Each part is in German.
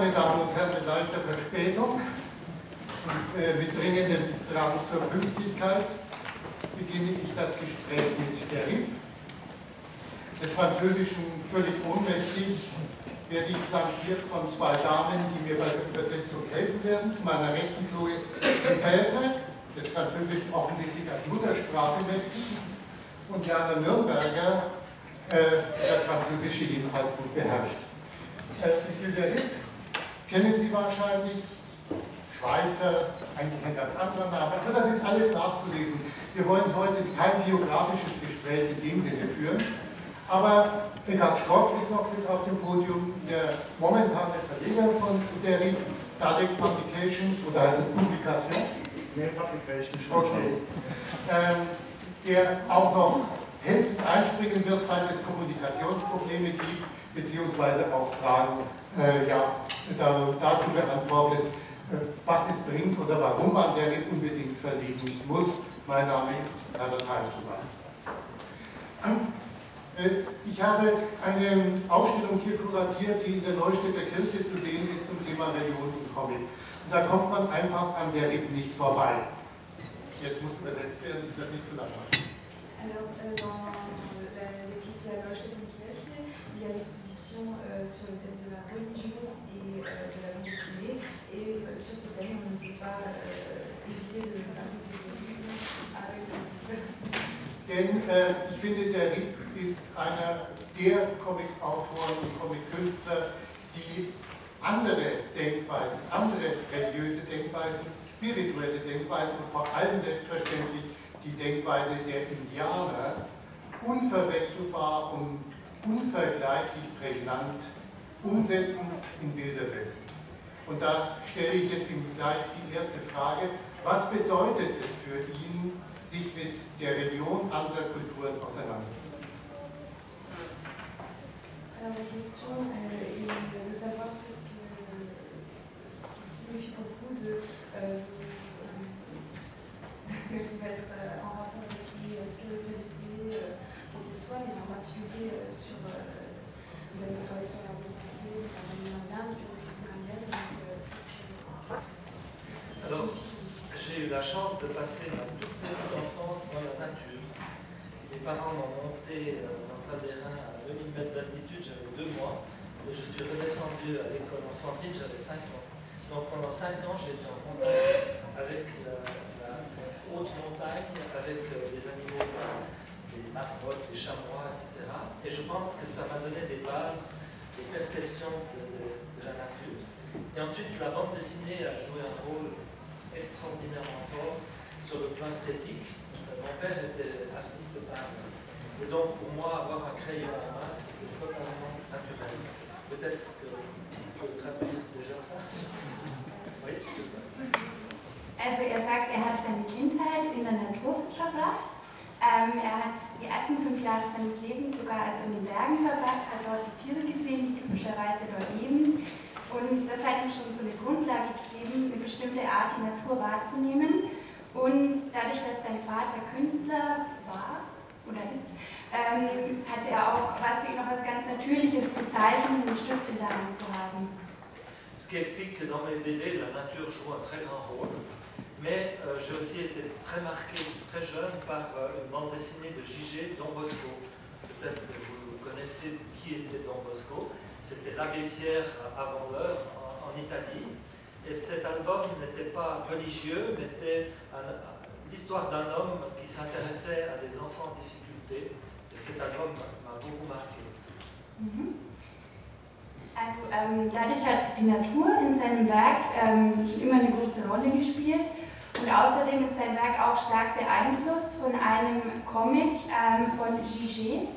meine Damen und Herren, mit leichter Verspätung und äh, mit dringendem Drang zur Pünktlichkeit beginne ich das Gespräch mit der RIP. Des Französischen völlig ohnmächtig werde ich flankiert von zwei Damen, die mir bei der Übersetzung helfen werden. Zu meiner Rechten Chloe Lefebvre, des Französischen offensichtlich als Muttersprache mächtig, und Jana Nürnberger, äh, das Französische jedenfalls gut beherrscht. Äh, Monsieur Derrick kennen Sie wahrscheinlich, Schweizer, eigentlich ein ganz anderer Name, aber das ist alles nachzulesen. Wir wollen heute kein biografisches Gespräch in dem Sinne führen, aber Eckart Schrott ist noch mit auf dem Podium, der momentane Verleger von der Sadek Publications oder also Publikation. Nee, Publication. Okay. Ähm, der auch noch helfend einspringen wird, falls es Kommunikationsprobleme gibt, beziehungsweise auch Fragen äh, ja, da, dazu beantwortet, äh, was es bringt oder warum man der unbedingt verlegen muss. Mein Name ist Herbert Heimschumann. Äh, ich habe eine Ausstellung hier kuratiert, die in der Neustädter Kirche zu sehen ist zum Thema Religion und Comic. Und da kommt man einfach an der eben nicht vorbei. Jetzt muss übersetzt werden, ich das nicht zu lang machen. Alors, euh, dans de la Neustädter Kirche, euh, sur le thème de la religion et euh, de la bande dessinée. Et euh, sur ce thème, on ne peut pas euh, éviter de parler de avec Denn äh, ich finde, der Rick ist einer der Comic-Autoren und Comic-Künstler, die andere Denkweisen, andere religiöse Denkweisen, spirituelle Denkweisen und vor allem selbstverständlich die Denkweise der Indianer unverwechselbar und unvergleichlich prägnant umsetzen, in Bilder setzen. Und da stelle ich jetzt gleich die erste Frage, was bedeutet es für ihn, sich mit der Religion anderer Kulturen auseinanderzusetzen? La question est de savoir ce que signifie pour vous de euh, être euh, en rapport avec les spiritualités, euh, quelle qu'elle soit, mais en particulier. Euh, Alors, j'ai eu la chance de passer ma toute petite enfance dans la nature. Mes parents m'ont monté euh, dans le terrain à 2000 mètres d'altitude, j'avais deux mois, et je suis redescendu à l'école enfantine, j'avais 5 ans. Donc pendant 5 ans, j'ai été en contact avec la, la haute montagne, avec euh, des animaux, des marmottes, des chamois, etc. Et je pense que ça m'a donné des bases, des perceptions de, la nature. Et ensuite, la bande dessinée a joué un rôle extraordinairement fort sur le plan esthétique. Mon père était artiste peintre. Et donc, pour moi, avoir un crayon en main, c'était totalement naturel. Peut-être que tu peux traduire déjà ça Oui Also er sagt, er hat seine Kindheit in der Natur verbracht. Ähm, er hat die ersten fünf Jahre seines Lebens sogar also in den Bergen verbracht, hat dort die Tiere gesehen, die typischerweise dort leben. Und das hat ihm schon so eine Grundlage gegeben, eine bestimmte Art, die Natur wahrzunehmen. Und dadurch, dass sein Vater Künstler war oder ist, ähm, hatte er auch was für ihn noch was ganz Natürliches zu zeichnen und einen Stift in der Hand zu haben. Ce qui explique que dans mes BD, la nature joue un très grand rôle. Mais euh, j'ai aussi été très marqué très jeune par euh, une bande dessinée de J.G. Don Bosco. Peut-être que vous connaissez qui était Don Bosco. C'était l'abbé Pierre avant l'heure en, Italie. Et cet album n'était pas religieux, mais était l'histoire d'un homme qui s'intéressait à des enfants en difficulté. Et cet album m'a beaucoup marqué. Also ähm, dadurch hat die Natur in seinem Werk ähm, schon immer eine große Rolle gespielt und außerdem ist sein Werk auch stark beeinflusst von einem Comic ähm, von Gigé.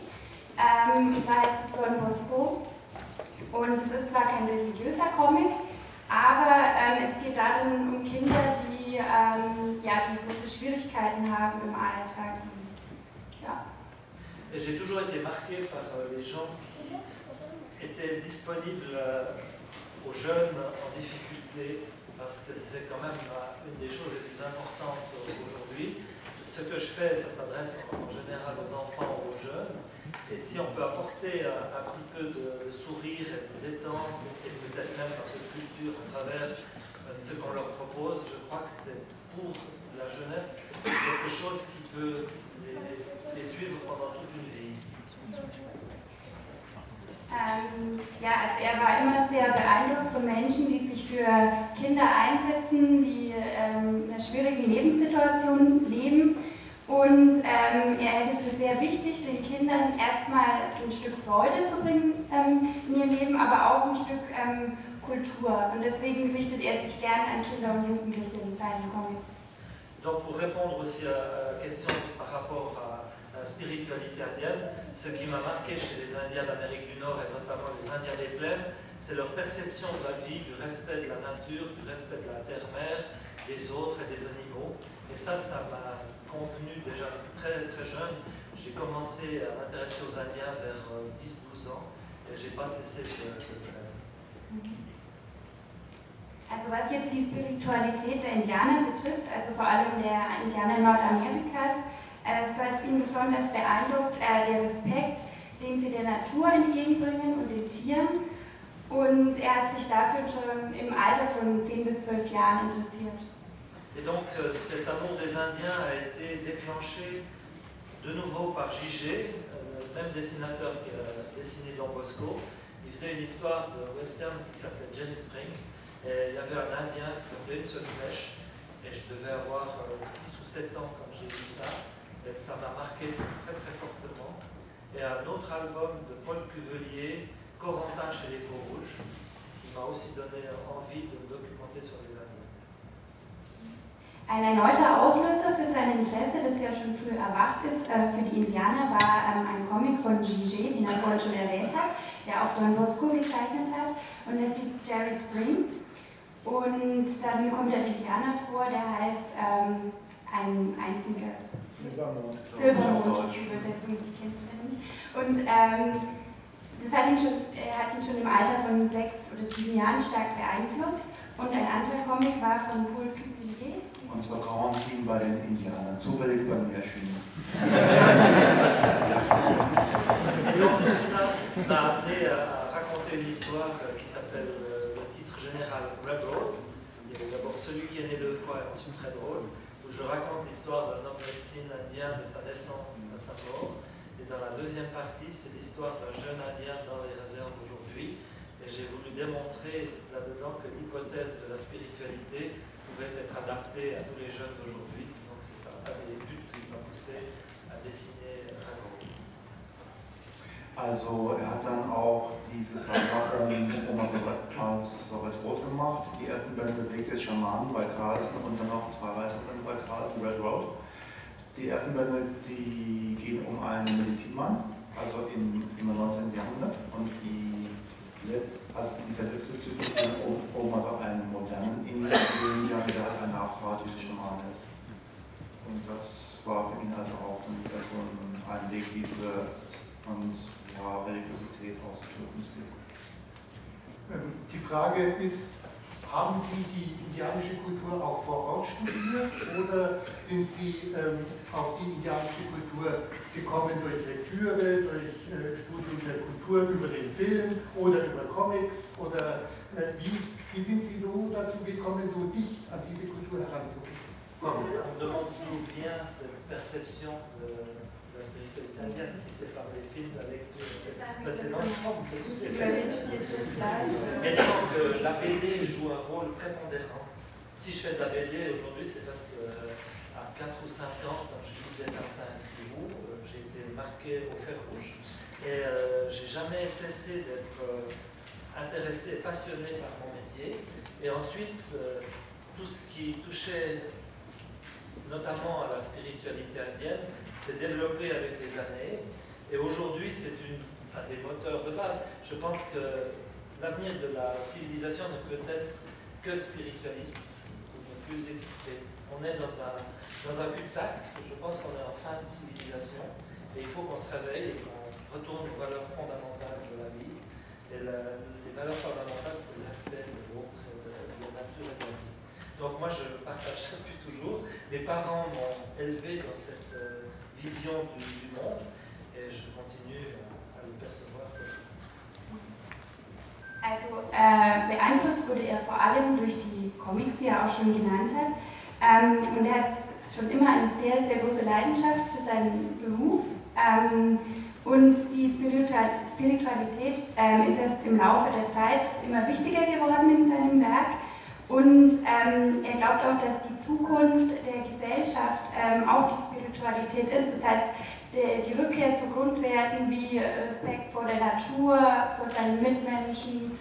Ähm, und zwar heißt es Don Bosco und es ist zwar kein religiöser Comic, aber ähm, es geht darin um Kinder, die, ähm, ja, die große Schwierigkeiten haben im Alltag. Ja. J'ai toujours été marqué par euh, les gens qui étaient disponibles euh, aux jeunes en difficulté, parce que c'est quand même euh, une des choses les plus importantes aujourd'hui. ce que je fais, ça s'adresse en général aux enfants ou aux jeunes. Et si on peut apporter un, un petit peu de, sourire et de détente, et peut-être même un peu de culture à travers euh, ce qu'on leur propose, je crois que c'est pour la jeunesse quelque chose qui peut les suivre pendant toute une vie. Ähm, ja, also er war immer sehr beeindruckt von Menschen, die sich für Kinder einsetzen, die ähm, in einer schwierigen Lebenssituation leben. Und ähm, er hält es für sehr wichtig, den Kindern erstmal ein Stück Freude zu bringen ähm, in ihr Leben, aber auch ein Stück ähm, Kultur. Und deswegen richtet er sich gerne an Kinder und Jugendliche in seinen Comics. Donc pour répondre aussi à la question par rapport à spiritualité indienne, ce qui m'a marqué chez les Indiens d'Amérique du Nord et notamment les Indiens des plaines, c'est leur perception de la vie, du respect de la nature, du respect de la terre-mère, des autres et des animaux. Et ça, ça m'a convenu déjà très très jeune. J'ai commencé à m'intéresser aux Indiens vers euh, 10-12 ans et j'ai pas cessé de le faire. Also was jetzt die Spiritualität der Indianer betrifft, also vor allem der Indianer Nordamerikas, äh, so hat es ihn besonders beeindruckt, äh, der Respekt, den sie der Natur entgegenbringen und den Tieren. Und er hat sich dafür schon im Alter von 10 bis 12 Jahren interessiert. Et donc euh, cet amour des Indiens a été déclenché de nouveau par Gigé, euh, le même dessinateur qui a dessiné Don Bosco. Il faisait une histoire de western qui s'appelait Jenny Spring. Et il y avait un Indien qui s'appelait Une seule flèche. Et je devais avoir 6 ou 7 ans quand j'ai vu ça. Ça m'a marqué très très fortement. Et un autre album de Paul Cuvelier, Corentin chez les Peaux Rouges, qui m'a aussi donné envie de me documenter sur les Indiens. Ein erneuter Auslöser für sein Interesse, das ja schon früh erwacht ist, äh, für die Indianer, war ähm, ein Comic von Gigé, den er vorhin schon erwähnt hat, der auch Don Bosco gezeichnet hat. Und das hieß Jerry Spring. Und darin kommt der Indianer vor, der heißt ähm, ein einziger Silbermond. Silbermond, die Übersetzung, die kennst du nicht. Und ähm, das hat ihn schon, er hat ihn schon im Alter von sechs oder sieben Jahren stark beeinflusst. Und ein anderer Comic war von Paul Cuvillier. Und zwar Quarantin bei den Indianern. Zufällig bei mir erschienen. Et donc tout ça m'a amené à raconter une histoire qui s'appelle euh, le titre général Railroad. D'abord celui qui est né deux fois et ensuite très drôle, où je raconte l'histoire d'un homme de médecine indien de sa naissance à sa mort. Et dans la deuxième partie, c'est l'histoire d'un jeune indien dans les réserves aujourd'hui. Et j'ai voulu démontrer là-dedans que l'hypothèse de la spiritualité pouvait être adaptée à tous les jeunes d'aujourd'hui. Que c'est un un des buts qui m'a poussé à dessiner Railroad. Also er hat dann auch dieses Album immer so so rot gemacht. Die ersten Bände Weg des Schamanen bei Carlsen und dann noch zwei weitere Bände bei Carlsen, Red Road. Die ersten Bände, die gehen um einen Medizinmann, also im, im 19. Jahrhundert. Und die also letzte Zyklus geht um, um aber einen modernen Indianer, der ein nachfahrtiger Schaman ist. Und das war für ihn also auch ein, so ein, ein Weg, diese und ja, Religiosität auszudrücken. Ähm, Die Frage ist, haben Sie die indianische Kultur auch vor Ort studiert oder sind Sie ähm, auf die indianische Kultur gekommen durch Lektüre, durch äh, Studium der Kultur über den Film oder über Comics? Oder äh, wie, wie sind Sie so dazu gekommen, so dicht an diese Kultur heranzukommen? On me demande d'où vient cette perception de la spiritualité indienne, si c'est par les films, la lecture, etc. Ben, c'est l'ensemble de tous ces sur place. Mais disons que la BD joue un rôle prépondérant. Si je fais de la BD aujourd'hui, c'est parce que euh, à 4 ou 5 ans, quand je lisais et Spirou, euh, j'ai été marqué au fer rouge. Et euh, j'ai jamais cessé d'être euh, intéressé et passionné par mon métier. Et ensuite, euh, tout ce qui touchait notamment à la spiritualité indienne s'est développé avec les années. Et aujourd'hui, c'est un des moteurs de base. Je pense que l'avenir de la civilisation ne peut être que spiritualiste ne plus exister. On est dans un, dans un cul-de-sac. Je pense qu'on est en fin de civilisation. Et il faut qu'on se réveille et qu'on retourne aux valeurs fondamentales de la vie. Et les valeurs fondamentales, c'est le respect de l'autre, de la nature et de la vie. Donc moi je partage ça depuis toujours. Mes parents m'ont élevé dans cette euh, vision du, du, monde et je continue à le percevoir comme ça. Also äh, beeinflusst wurde er vor allem durch die Comics, die er auch schon genannt hat. Ähm, und er hat schon immer eine sehr, sehr große Leidenschaft für seinen Beruf. Ähm, und die Spiritualität ähm, ist erst im Laufe der Zeit immer wichtiger geworden in seinem Werk. Und ähm, er glaubt auch, dass die Zukunft der Gesellschaft ähm, auch die Spiritualität ist. Das heißt, die, die, Rückkehr zu Grundwerten wie Respekt vor der Natur, vor seinen Mitmenschen.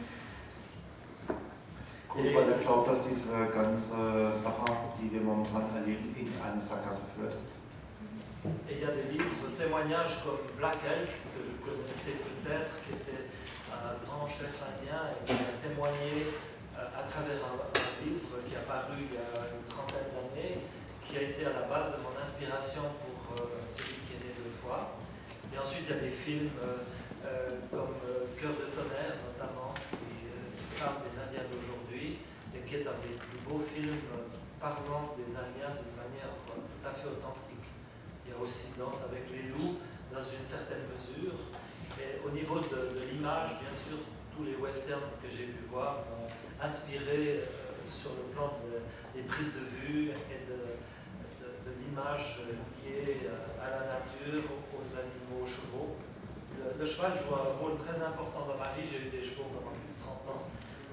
Gut, weil er glaubt, dass diese ganze Sache, die wir momentan erleben, in eine Sackgasse führt. Et il y a des livres, témoignages comme Black Elk, que vous connaissez peut-être, qui était un grand chef indien et qui a témoigné à travers un, livre qui est apparu il y a une trentaine d'années, qui a été à la base de mon inspiration pour euh, celui qui est né deux fois. Et ensuite, il y a des films euh, euh, comme Cœur de tonnerre, notamment, qui parle des Indiens d'aujourd'hui, et qui est un des plus beaux films parlant des Indiens d'une manière tout à fait authentique. Il y a aussi Danse avec les loups, dans une certaine mesure. Et au niveau de, l'image, bien sûr, tous les westerns que j'ai pu voir inspiré euh, sur le plan de, des prises de vue et de, l'image liée à la nature, aux animaux, aux chevaux. Le, cheval joue un rôle très important dans ma vie. J'ai eu des chevaux pendant plus de 30 ans.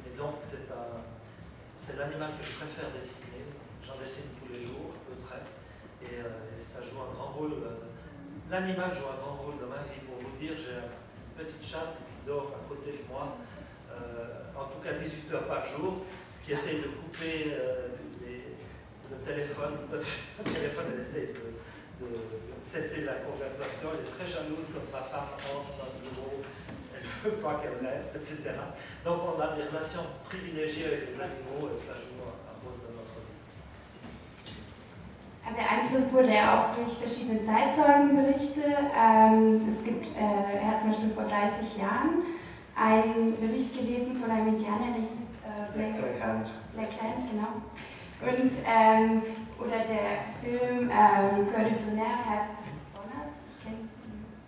Et donc, c'est l'animal que je préfère dessiner. J'en dessine tous les jours, à peu près. Et, euh, ça joue un grand rôle. Euh, L'animal joue un grand rôle dans ma vie. Pour vous dire, j'ai une petite chatte qui dort à côté de moi. Euh, en tout cas 18 heures par jour, qui essaye de couper euh, le téléphone. Le téléphone, elle essaye de, cesser la conversation. Elle est très jalouse quand ma femme entre dans le bureau. Elle ne veut pas qu'elle reste, etc. Donc on a des relations privilégiées avec les animaux et ça joue un, rôle dans notre vie. Beeinflusst wurde er auch durch verschiedene Zeitzeugenberichte. Ähm, es gibt, äh, er hat zum Beispiel vor 30 Jahren einen Bericht gelesen von einem Indianer, der hieß äh, Black, Blackhand. Blackhand, genau. Und, ähm, oder der Film ähm, Cœur de tonnerre, Herz des Donners. Ich kenne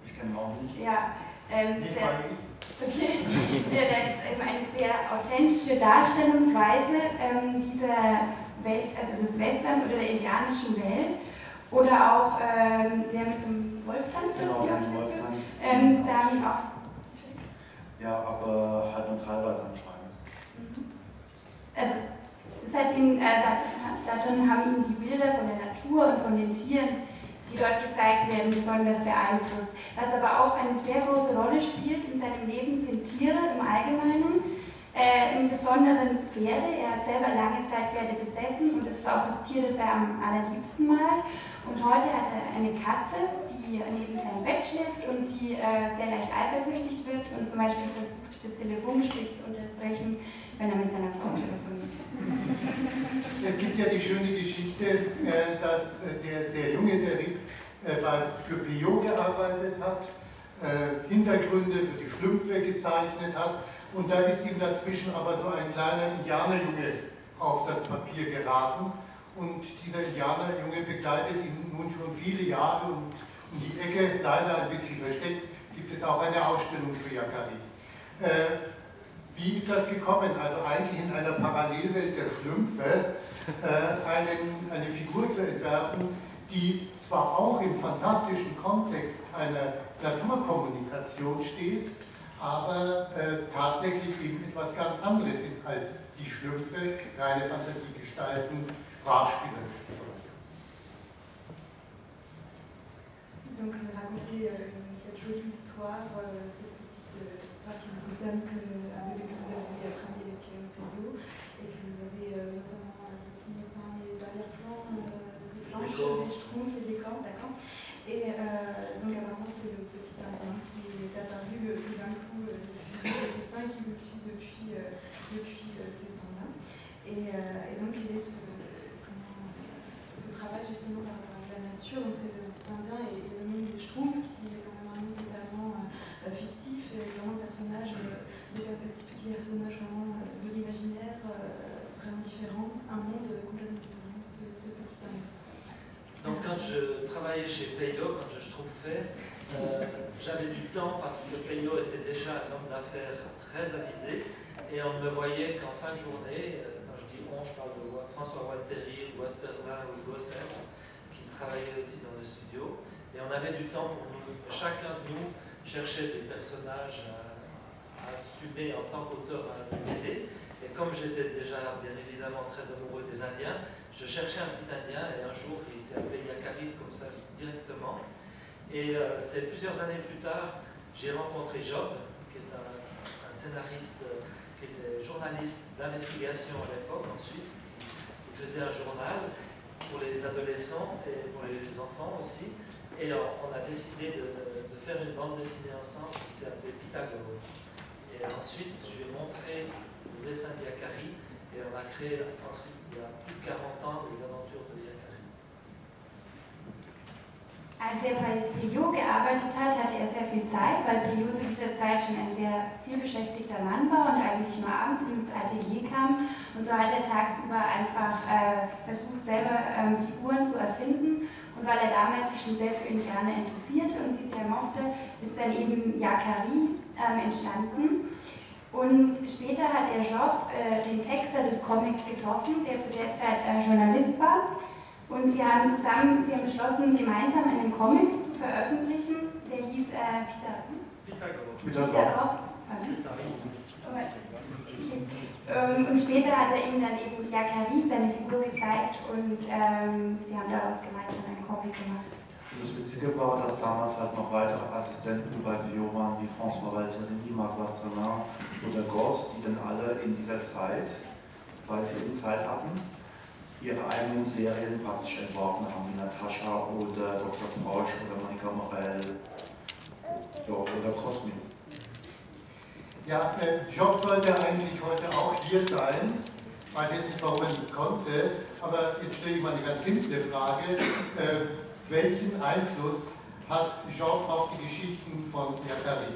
Ich kenne ihn auch nicht. Ja, ähm, Nicht sehr, ich. okay. ja, das ist eben eine sehr authentische Darstellungsweise ähm, dieser Welt, also des Westerns oder der indianischen Welt. Oder auch ähm, der mit dem Wolfgang, Genau, stattfindet. Wolfgang. ähm, da haben ihn auch Ja, aber halt nur teilweise anscheinend. also es hat ihn, äh, da, darin haben ihn die Bilder von der Natur und von den Tieren, die dort gezeigt werden, besonders beeinflusst. Was aber auch eine sehr große Rolle spielt in seinem Leben, sind Tiere im Allgemeinen, äh, im Besonderen Pferde. Er hat selber lange Zeit Pferde besessen und das ist auch das Tier, das er am allerliebsten malt. Und heute hat er eine Katze, die neben seinem Bett schläft und die äh, sehr leicht eifersüchtig wird und zum Beispiel versucht, das Telefongespräch zu unterbrechen, wenn er mit seiner Frau telefoniert. Es gibt ja die schöne Geschichte, äh, dass äh, der sehr junge Derrick äh, für Pio gearbeitet hat, äh, Hintergründe für die Schlümpfe gezeichnet hat und da ist ihm dazwischen aber so ein kleiner Indianerjunge auf das Papier geraten und dieser Indianerjunge begleitet ihn nun schon viele Jahre und um die Ecke, leider ein bisschen versteckt, gibt es auch eine Ausstellung für Yakari. Äh, wie ist das gekommen? Also eigentlich in einer Parallelwelt der Schlümpfe äh, einen, eine Figur zu entwerfen, die zwar auch im fantastischen Kontext einer Naturkommunikation steht, aber äh, tatsächlich eben etwas ganz anderes ist als die Schlümpfe, reine Fantasiegestalten, Sprachspiele. Donc euh, raconter euh, cette jolie histoire, euh, cette petite histoire qui vous concerne, que, avec, que vous avez travaillé avec euh, Pedro et que vous avez euh, notamment euh, dessiné par les arrière-plans, euh, des planches, Décors. des schtroumpfs, les décors, d'accord. Et euh, donc apparemment c'est le petit indien qui est apparu euh, tout d'un coup euh, sur le dessin qui me suit depuis, euh, depuis euh, ces temps-là. Et, euh, et donc il est ce, comment, ce travail justement par par la nature, donc c'est cet indien et, et le monde des schtroumpfs qui est quand même un monde totalement euh, fictif et vraiment un personnage, euh, des petits personnages vraiment euh, de l'imaginaire, euh, vraiment différent, un monde quand chez Peyo, quand je fait, euh, j'avais du temps parce que Peyo était déjà un homme d'affaires très avisé et on ne me voyait qu'en fin de journée. Euh, quand je dis on, je parle de François Walteri, Westerlin ou Gossens qui travaillaient aussi dans le studio. Et on avait du temps pour. Chacun de nous cherchait des personnages à, assumer en tant qu'auteur à BD. Et comme j'étais déjà bien évidemment très amoureux des Indiens, je cherchais un petit Indien et un jour il s'est appelé Yakari comme ça directement. Et euh, c'est plusieurs années plus tard, j'ai rencontré Job, qui est un, scénariste, euh, qui était journaliste d'investigation à l'époque en Suisse. Il faisait un journal pour les adolescents et pour les enfants aussi. Et on, a décidé de, faire une bande dessinée ensemble qui s'est appelée Pythagore. Et ensuite, je lui ai montré le dessin d'Yakari et on a créé ensuite, il y a plus de 40 ans, les aventures de Yakari. Als er bei Priot gearbeitet hat, hatte er sehr viel Zeit, weil Priot zu dieser Zeit schon ein sehr viel beschäftigter Mann war und eigentlich nur abends ins Atelier kam. Und so hat er tagsüber einfach äh, versucht, selber ähm, Figuren zu erfinden. Und weil er damals sich schon sehr für Indianer interessierte und sie sehr mochte, ist dann eben Yakari ähm, entstanden. Und später hat er Job, äh, den Texter des Comics, getroffen, der zu der Zeit äh, Journalist war. Und sie haben zusammen, sie haben beschlossen, gemeinsam einen Comic zu veröffentlichen, der hieß äh, Peter. Peter ähm, und später hat er ihm dann eben Yakari, seine Figur, gezeigt und ähm, sie haben daraus gemeinsam einen Comic gemacht. Das Witzige war, dass damals halt noch weitere Assistenten bei Bio waren, wie François Valterini, Marc Lastenin oder Goss, die dann alle in dieser Zeit, weil sie eben Zeit hatten, ihre eigenen Serien praktisch entworfen haben, wie Natascha oder Dr. Frosch oder Monika Morell oder Cosmin. Ja, äh, Job sollte eigentlich heute auch hier sein. Weiß jetzt nicht, warum er nicht konnte, aber jetzt stelle ich mal eine ganz simple Frage. Äh, welchen Einfluss hat Job auf die Geschichten von Yakari?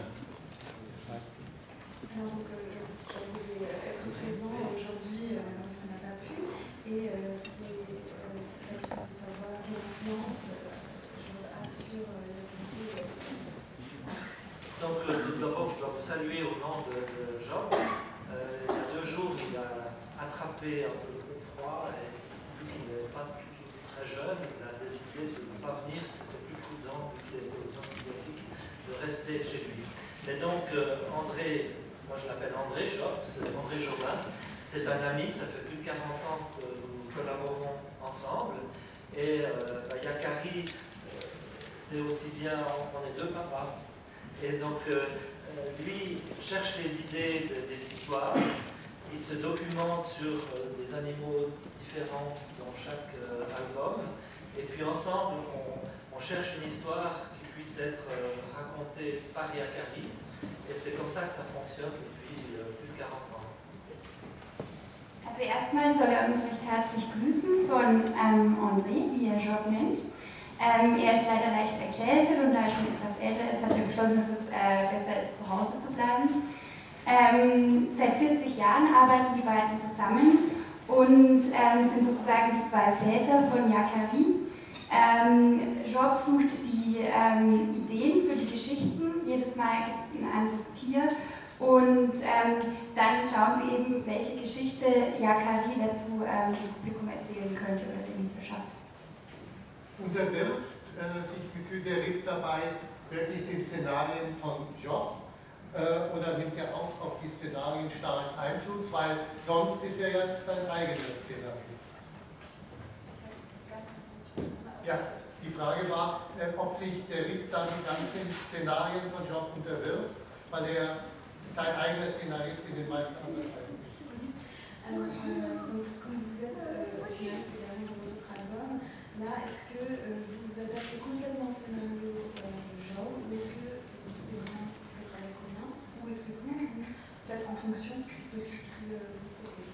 Donc, d'abord, je dois vous saluer au nom de, Jean. Euh, il y a deux jours, il a attrapé un peu de froid et vu qu'il n'est pas très jeune, il a décidé de ne pas venir. C'était plus prudent, vu qu'il était aux antibiotiques, de rester chez lui. Mais donc, euh, André, moi je l'appelle André Job, c'est André Jobin, c'est un ami, ça fait plus de 40 ans que nous collaborons ensemble. Et euh, bah, Yakari, euh, c'est aussi bien, on est deux papas. Et donc, euh, euh, lui cherche les idées des histoires, il se documente sur des animaux différents dans chaque album, et puis ensemble, on, cherche une histoire qui puisse être racontée par Yakari, et c'est comme ça que ça fonctionne depuis plus de 40 ans. Also erstmal soll er uns recht herzlich grüßen von ähm, André, wie er Job nennt. Ähm, er ist leider leicht erkältet und da er schon etwas älter ist, hat er beschlossen, dass es äh, besser ist, zu Hause zu bleiben. Ähm, seit 40 Jahren arbeiten die beiden zusammen und ähm, sind sozusagen die zwei Väter von Yakari. Ähm, Job sucht die ähm, Ideen für die Geschichten. Jedes Mal gibt es anderes Tier. Und ähm, dann schauen sie eben, welche Geschichte Yakari dazu ähm, dem Publikum erzählen könnte oder der Leserschaft unterwirft äh, sich Gefühl der Ripp dabei wirklich den Szenarien von Job äh, oder nimmt er auch auf die Szenarien stark Einfluss, weil sonst ist er ja sein eigenes Szenario. Ja, die Frage war, äh, ob sich der Ripp dann die ganzen Szenarien von Job unterwirft, weil er sein eigenes Szenarist in den meisten anderen Teilen ist. Euh, comme vous êtes euh, là, est-ce que euh, vous adaptez complètement ce scénario euh, genre ou est-ce que c'est vraiment le travail commun ou est-ce que vous, vous faites en fonction de ce qui euh, vous propose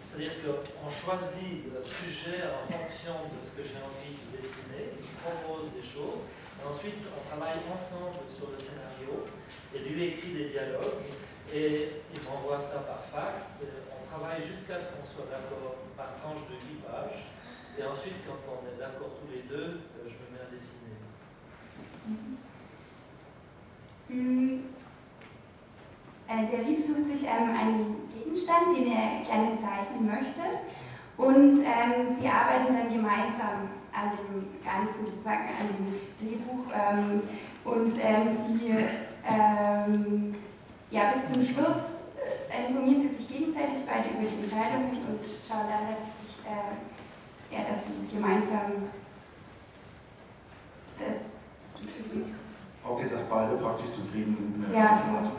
C'est-à-dire qu'on choisit le sujet en fonction de ce que j'ai envie de dessiner, il propose des choses, ensuite on travaille ensemble sur le scénario, et lui écrit des dialogues, et il m'envoie ça par fax, on travaille jusqu'à ce qu'on soit d'accord par tranche de 8 pages, Et ensuite, quand on est d'accord tous les deux, euh, je me mets à dessiner. Mm, äh, Der sucht sich ähm, einen Gegenstand, den er gerne zeichnen möchte. Und ähm, sie arbeiten dann gemeinsam an dem Ganzen, sozusagen an dem Drehbuch. Ähm, und ähm, sie, ähm, ja, bis zum Schluss äh, informieren sie sich gegenseitig beide über die Entscheidungen und schauen dann, dass sie sich, äh, ja, dass sie gemeinsam das Okay, dass beide praktisch zufrieden sind mit der Ja, Antwort.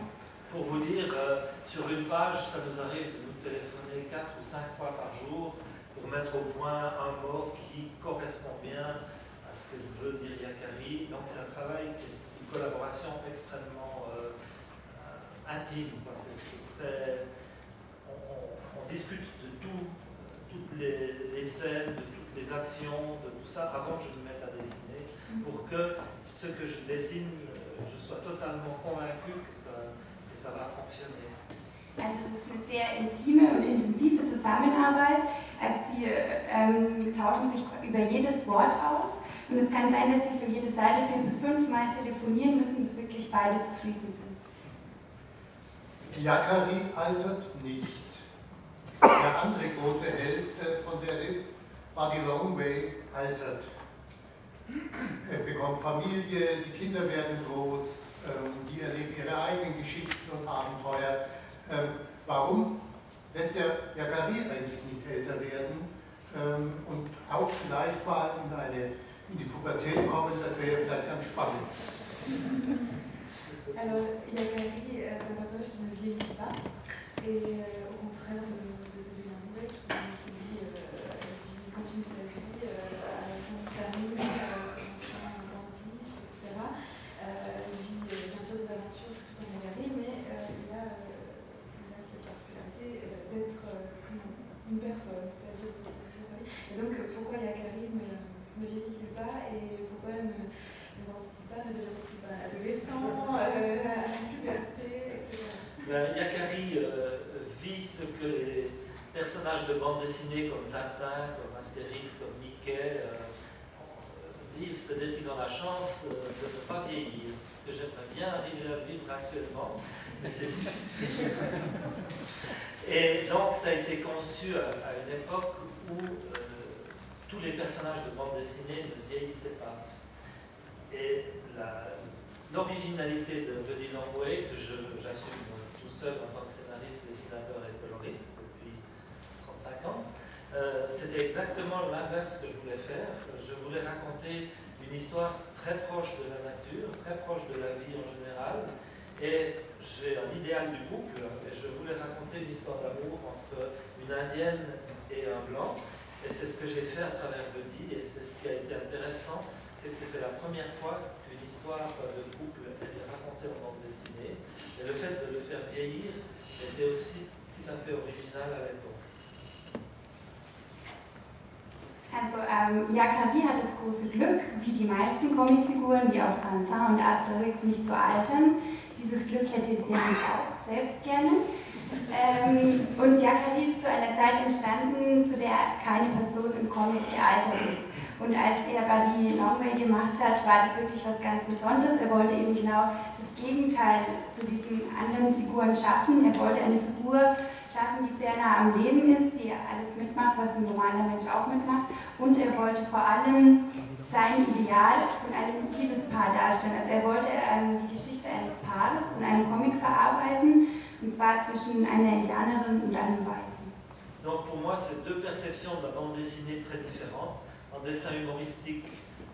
Pour vous dire, euh, sur une page, ça nous arrive de nous téléphoner 4 ou 5 fois par jour pour mettre au point un mot qui correspond bien à ce que veut dire Yakari. Donc c'est un travail, une collaboration extrêmement euh, intime. parce que c'est très- on, discute de tout, toutes les, scènes, de toutes les actions, de tout ça avant que je me mette à dessiner, pour que ce que je dessine, je, je sois totalement convaincu que ça, que ça va fonctionner. Also es ist eine sehr intime und intensive Zusammenarbeit. Also sie äh, ähm, tauschen sich über jedes Wort aus. Und es kann sein, dass sie für jede Seite vier bis fünfmal telefonieren müssen, bis wirklich beide zufrieden sind. Yakari altert nicht. Der andere große Held äh, von der Rip war die Long Way, altert. Er bekommt Familie, die Kinder werden groß, ähm, die erleben ihre eigenen Geschichten und Abenteuer. Ähm, warum lässt der Yakari eigentlich nicht älter werden ähm, und auch vielleicht mal in, eine, in die Pubertät kommen? Das wäre vielleicht ganz spannend. Alors, Yakari, euh, le personnage qui ne pas, et au contraire personnages de bande dessinée comme Tintin, comme Astérix, comme Mickey euh, vivent, c'est-à-dire qu'ils ont la chance euh, de ne pas vieillir, ce que j'aimerais bien arriver à vivre actuellement, mais c'est difficile. Et donc ça a été conçu à, à une époque où euh, tous les personnages de bande dessinée ne vieillissaient pas. Et l'originalité de Denis Langway, que j'assume tout seul en tant que scénariste, dessinateur et coloriste 35 ans, euh, c'était exactement l'inverse que je voulais faire. Je voulais raconter une histoire très proche de la nature, très proche de la vie en général, et j'ai un idéal du couple, et je voulais raconter une histoire d'amour entre une indienne et un blanc, et c'est ce que j'ai fait à travers Buddy, et c'est ce qui a été intéressant, c'est que c'était la première fois qu'une histoire de couple était racontée en bande dessinée, et le fait de le faire vieillir était aussi tout à fait original à l'époque. Also ähm, Yakari hat das große Glück, wie die meisten Comicfiguren, wie auch Tintin und Asterix, nicht zu altern. Dieses Glück hätte nämlich auch selbst gerne. Ähm, und Yakari ist zu einer Zeit entstanden, zu der keine Person im Comic gealtert ist. Und als er Buddy Longway gemacht hat, war das wirklich was ganz Besonderes. Er wollte eben genau das Gegenteil zu diesen anderen Figuren schaffen. Er wollte eine Figur schaffen, die sehr nah am Leben ist, die alles mitmacht, was ein normaler Mensch auch mitmacht. Und er wollte vor allem sein Ideal von einem Liebespaar darstellen. Also er wollte ähm, die Geschichte eines Paares in einem Comic verarbeiten, und zwar zwischen einer Indianerin und einem Weißen. Donc pour moi, c'est deux perceptions de la bande dessinée très différentes. En dessin humoristique,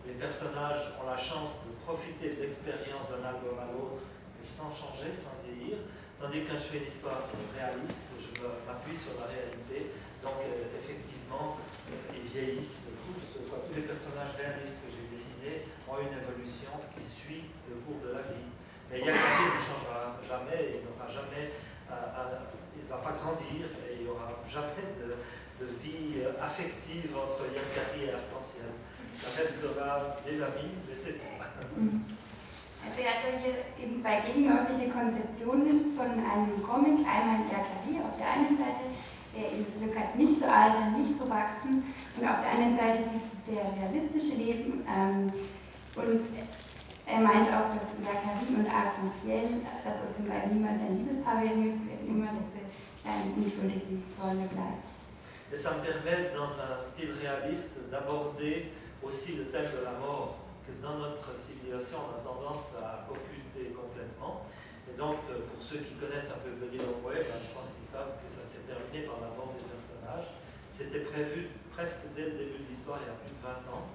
les personnages ont la chance de profiter de l'expérience d'un album à l'autre, mais sans changer, sans vieillir. Tandis que quand je fais une histoire réaliste, je m'appuie sur la réalité. Donc euh, effectivement, euh, ils vieillissent tous. Quoi, tous les personnages réalistes que j'ai dessinés ont une évolution qui suit le cours de la vie. Mais Yakari ne changera jamais, il n'aura jamais il ne va pas grandir et il n'y aura jamais de, vie euh, affective entre Yakari et Arc-en-Ciel. Ça restera des amis, mais c'est tout. Also er hat hier eben zwei gegenläufige Konzeptionen von einem Comic. Einmal Yakari auf der einen Seite, der eben das Glück hat, nicht zu altern, nicht zu wachsen. Und auf der anderen Seite dieses sehr realistische Leben. Ähm, und er meint auch, dass Zachary und Arc-en-Ciel, das aus dem beiden niemals ein Liebespaar werden wird, werden immer diese kleinen unschuldigen Freunde bleiben. Ça me permet, dans un style réaliste, d'aborder aussi le thème de la mort, dans notre civilisation, on a tendance à occulter complètement. Et donc, euh, pour ceux qui connaissent un peu Buddy Longway, ben, je pense qu'ils savent que ça s'est terminé par la mort des personnages. C'était prévu presque dès le début de l'histoire, il y a plus de 20 ans.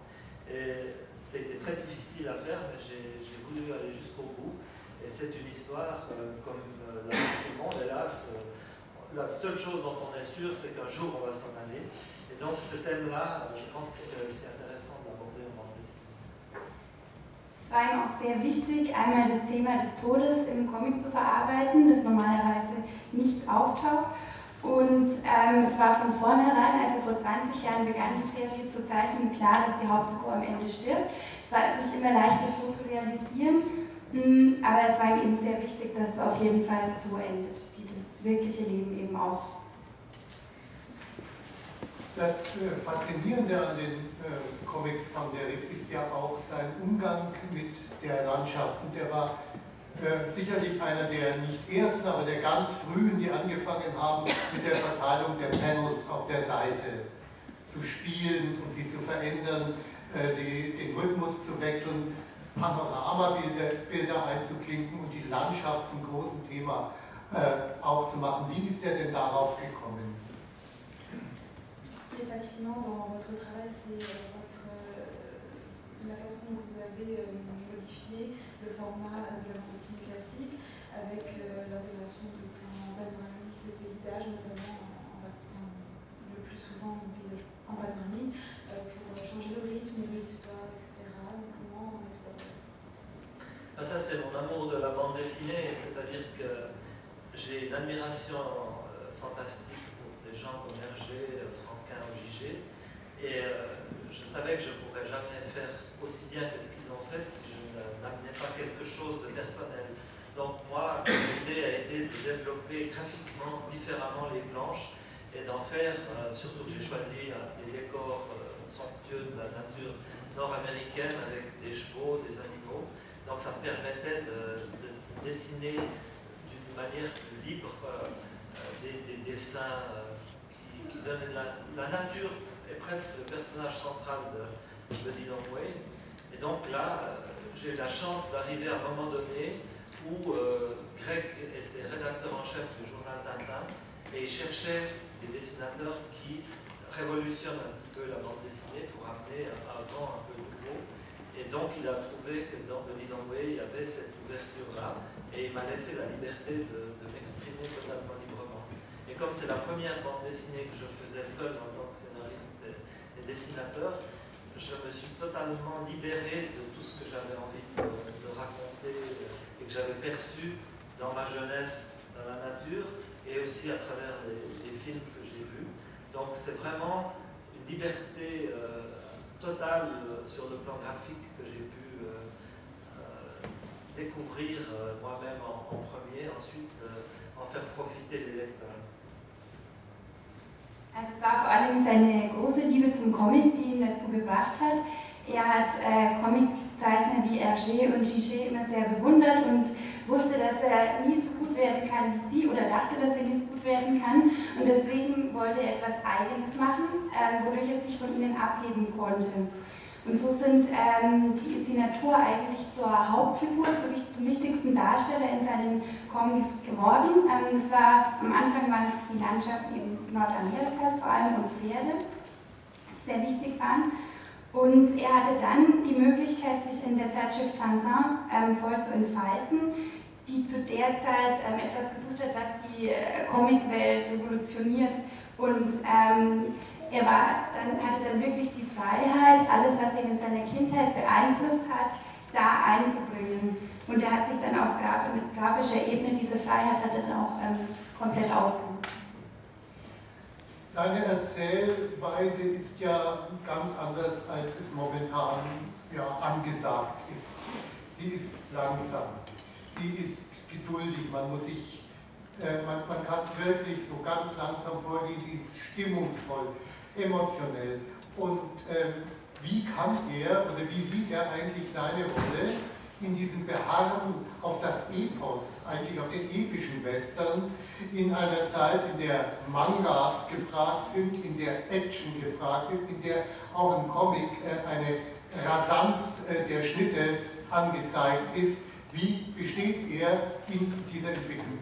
Et c'était très difficile à faire, mais j'ai voulu aller jusqu'au bout. Et c'est une histoire, euh, comme euh, la le monde, hélas, euh, la seule chose dont on est sûr, c'est qu'un jour on va s'en aller. Et donc ce thème-là, je pense que c'est intéressant war ihm auch sehr wichtig, einmal das Thema des Todes im Comic zu verarbeiten, das normalerweise nicht auftaucht. Und ähm, es war von vornherein, als er vor 20 Jahren begann, die Serie zu zeichnen, klar, dass die Hauptfigur am Ende stirbt. Es war nicht immer leicht, das so zu realisieren, hm, aber es war ihm sehr wichtig, dass es auf jeden Fall so endet wirkliche Leben eben auch. Das äh, Faszinierende an den äh, Comics von Derek ist ja auch sein Umgang mit der Landschaft. Und der war äh, sicherlich einer der nicht ersten, aber der ganz frühen, die angefangen haben, mit der Verteilung der Panels auf der Seite zu spielen und sie zu verändern, den Rhythmus zu wechseln, Panoramabilder Bilder einzuklinken und die Landschaft zum großen Thema aufzumachen. Wie ist er denn darauf gekommen? Fascinant dans votre travail, c'est euh, euh, la façon dont vous avez euh, modifié le format de la dessinée classique avec l'intégration de plans de paysages, notamment le plus souvent en panoramique, pour changer le rythme de l'histoire, etc. comment ah, Ça, c'est mon amour de la bande dessinée, c'est-à-dire que j'ai une admiration fantastique pour des gens comme Hergé, Ou Gigé. Et euh, je savais que je ne pourrais jamais faire aussi bien que ce qu'ils ont fait si je n'amenais pas quelque chose de personnel. Donc moi, l'idée a été de développer graphiquement différemment les planches et d'en faire, euh, surtout j'ai choisi des décors somptueux de la nature nord-américaine avec des chevaux, des animaux. Donc ça me permettait de dessiner manière plus libre euh, euh, des, dessins euh, qui, donnent la, nature est presque le personnage central de, de Dylan Wayne. Et donc là, j'ai eu la chance d'arriver à un moment donné où Greg était rédacteur en chef du journal Tintin et il cherchait des dessinateurs qui révolutionnent un petit peu la bande dessinée pour amener un vent un peu nouveau. Et donc il a trouvé que dans The Way, il y avait cette ouverture-là et il m'a laissé la liberté de, m'exprimer totalement comme c'est la première bande dessinée que je faisais seul en tant que scénariste et, dessinateur, je me suis totalement libéré de tout ce que j'avais envie de, raconter et que j'avais perçu dans ma jeunesse, dans la nature, et aussi à travers les, films que j'ai vus. Donc c'est vraiment une liberté euh, totale euh, sur le plan graphique que j'ai pu découvrir euh, moi-même en, en, premier, ensuite en faire profiter les lecteurs. Also es war vor allem seine große Liebe zum Comic, die ihn dazu gebracht hat. Er hat äh, Comiczeichner wie Hergé und Gigé immer sehr bewundert und wusste, dass er nie so gut werden kann wie sie oder dachte, dass er nie so gut werden kann. Und deswegen wollte er etwas Eigenes machen, äh, wodurch er sich von ihnen abheben konnte. Und so sind, ähm, die, ist die Natur eigentlich zur Hauptfigur, zum wichtigsten Darsteller in seinen Comics geworden. Ähm, es war, am Anfang waren die Landschaften in Nordamerikas vor allem und Pferde, sehr wichtig waren. Und er hatte dann die Möglichkeit, sich in der Zeitschrift Tintin ähm, voll zu entfalten, die zu der Zeit ähm, etwas gesucht hat, was die äh, Comicwelt revolutioniert. Und ähm, er war, dann, hatte dann wirklich die Freiheit, alles, was ihn in seiner Kindheit beeinflusst hat, da einzubringen. Und er hat sich dann auf Graf grafischer Ebene, diese Freiheit dann auch ähm, komplett ausgeübt. Deine Erzählweise ist ja ganz anders, als es momentan ja, angesagt ist. Sie ist langsam, sie ist geduldig, man muss sich äh, man, man kann wirklich so ganz langsam vorgehen, die ist stimmungsvoll, emotionell. Und ähm, wie kann er oder wie sieht er eigentlich seine Rolle in diesem Beharren auf das Epos, eigentlich auf den epischen Western, in einer Zeit, in der Mangas gefragt sind, in der Action gefragt ist, in der auch im Comic äh, eine Rasanz äh, der Schnitte angezeigt ist. Wie besteht er in dieser Entwicklung?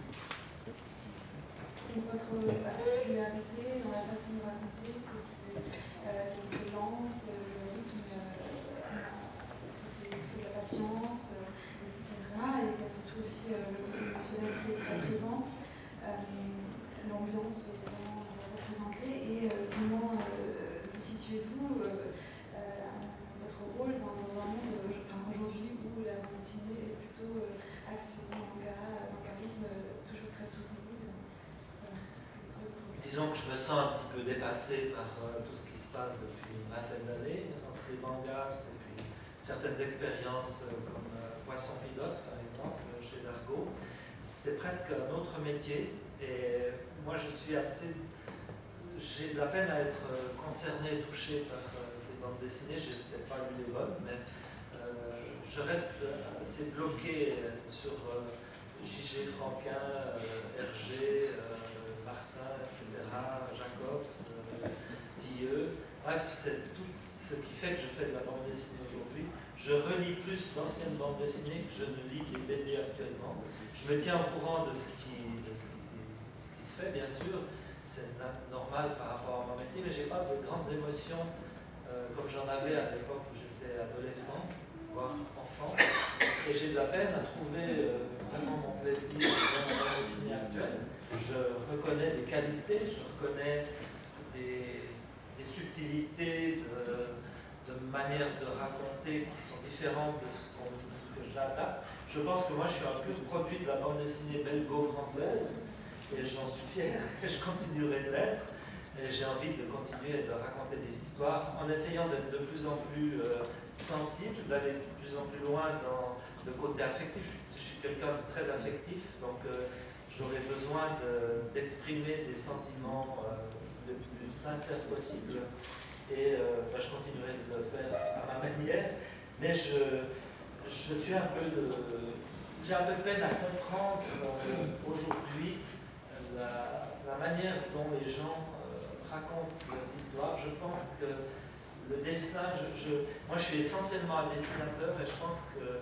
Disons que je me sens un petit peu dépassé par euh, tout ce qui se passe depuis une vingtaine d'années, entre les mangas et puis certaines expériences euh, comme euh, Poisson Pilote par exemple chez Dargo. C'est presque un autre métier et moi je suis assez. J'ai de la peine à être concerné, touché par ces bandes dessinées. J'ai peut-être pas lu les bonnes, mais je reste assez bloqué sur J.G. Franquin, Hergé, etc., Jacobs, euh, Tilleux. Bref, c'est tout ce qui fait que je fais de la bande dessinée aujourd'hui. Je relis plus d'anciennes bandes dessinées que je ne lis des BD actuellement. Je me tiens au courant de ce qui, se fait, bien sûr. C'est normal par rapport à mon métier, mais je n'ai pas de grandes émotions euh, comme j'en avais à l'époque où j'étais adolescent, voire enfant. Et j'ai de la peine à trouver euh, vraiment mon plaisir dans la bande dessinée actuelle. Je reconnais des qualités, je reconnais des, subtilités de, de manière de raconter qui sont différentes de ce, qu'on- de ce que j'adapte. Je pense que moi je suis un pur produit de la bande dessinée belgo-française et j'en suis fier et je continuerai de l'être. Et j'ai envie de continuer de raconter des histoires en essayant d'être de plus en plus euh, sensible, d'aller de plus en plus loin dans le côté affectif. Je suis quelqu'un de très affectif, donc euh, j'aurais besoin de- d'exprimer des sentiments euh, le plus sincères possible. Et euh, bah, je continuerai de le faire à ma manière. Mais je, je suis un peu J'ai un peu peine à comprendre euh, aujourd'hui la, manière dont les gens racontent leurs histoires. Je pense que le dessin, je- moi je suis essentiellement un dessinateur et je pense que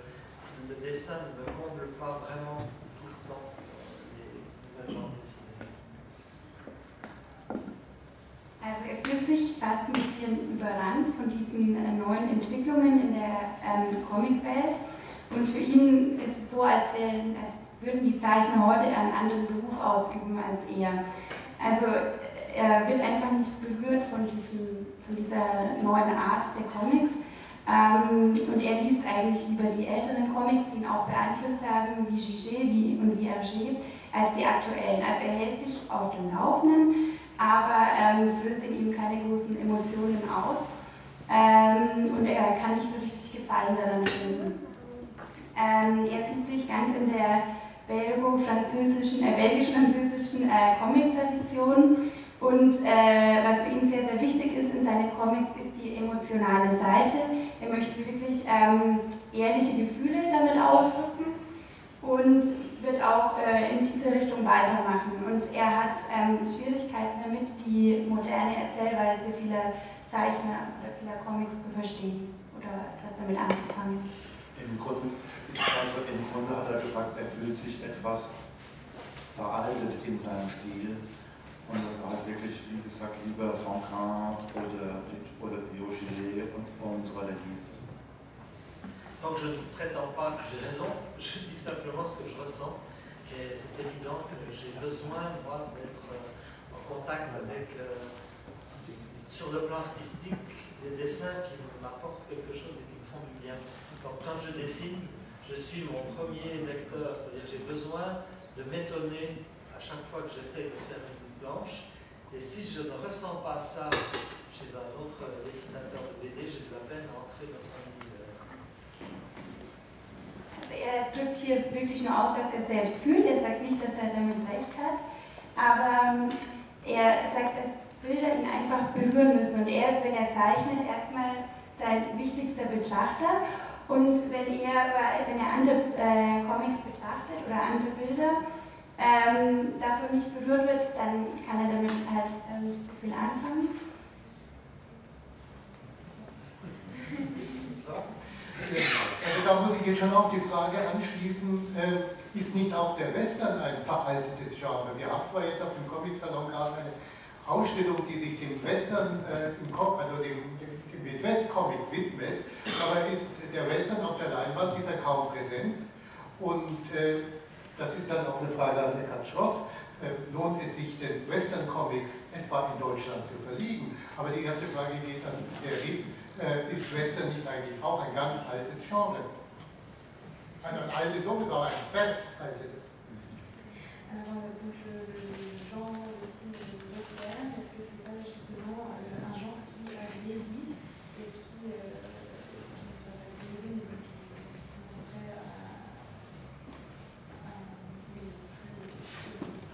le dessin ne me comble pas vraiment Also er fühlt sich fast ein bisschen überrannt von diesen äh, neuen Entwicklungen in der ähm, Comicwelt. Und für ihn ist es so, als, wären, als würden die Zeichner heute einen anderen Beruf ausüben als er. Also er wird einfach nicht berührt von, diesem, von dieser neuen Art der Comics. Ähm, und er liest eigentlich lieber die älteren Comics, die ihn auch beeinflusst haben, wie Gigé wie, und wie Hergé, als die aktuellen. Also er hält sich auf dem Laufenden aber ähm, es löst in ihm keine großen Emotionen aus ähm, und er kann nicht so richtig Gefallen daran finden. Ähm, er sieht sich ganz in der belgo-französischen, äh, belgisch-französischen äh, Comic-Tradition und äh, was für ihn sehr, sehr wichtig ist in seinen Comics, ist die emotionale Seite. Er möchte wirklich ähm, ehrliche Gefühle damit ausdrücken und wird auch äh, in diese Richtung weitermachen. Und er hat ähm, Schwierigkeiten damit, die moderne Erzählweise vieler Zeichner oder vieler Comics zu verstehen oder etwas damit anzufangen. Im Grunde, also im Grunde hat er gesagt, er fühlt sich etwas veraltet in seinem Stil. Und das war wirklich, wie gesagt, lieber Franquin oder, oder Piochet und, und Radagis. Donc je ne prétends pas que j'ai raison, je dis simplement ce que je ressens. Et c'est évident que j'ai besoin, moi, d'être euh, en contact avec, euh, sur le plan artistique, des dessins qui m'apportent quelque chose et qui me font du bien. Donc quand je dessine, je suis mon premier lecteur, c'est-à-dire j'ai besoin de m'étonner à chaque fois que j'essaie de faire une planche. Et si je ne ressens pas ça chez un autre dessinateur de BD, j'ai de la peine à entrer dans son er drückt hier wirklich nur aus, was er selbst fühlt. Er sagt nicht, dass er damit recht hat, aber ähm, er sagt, dass Bilder ihn einfach berühren müssen. Und er ist, wenn er zeichnet, erstmal sein wichtigster Betrachter. Und wenn er, wenn er andere äh, Comics betrachtet oder andere Bilder, ähm, davon nicht berührt wird, dann kann er damit halt ähm, nicht so viel anfangen. Also da muss ich jetzt schon auf die Frage anschließen, äh, ist nicht auch der Western ein veraltetes Genre? Wir haben zwar jetzt auf dem Comic-Salon gerade eine Ausstellung, die sich dem Western, äh, im Kopf, also dem, dem, dem Midwest-Comic widmet, aber ist der Western auf der Leinwand ist er kaum präsent. Und äh, das ist dann auch eine Frage an Herrn Schroff. Äh, lohnt es sich den Western-Comics etwa in Deutschland zu verliegen? Aber die erste Frage geht an Herr Rieb. Äh, ist Western nicht eigentlich auch ein ganz altes Genre? Alors, donc le, le genre de style western, est-ce que c'est pas justement euh, un genre qui a vieilli et qui, euh, qui ne soit pas vieilli, mais qui commencerait à, à mais plus, plus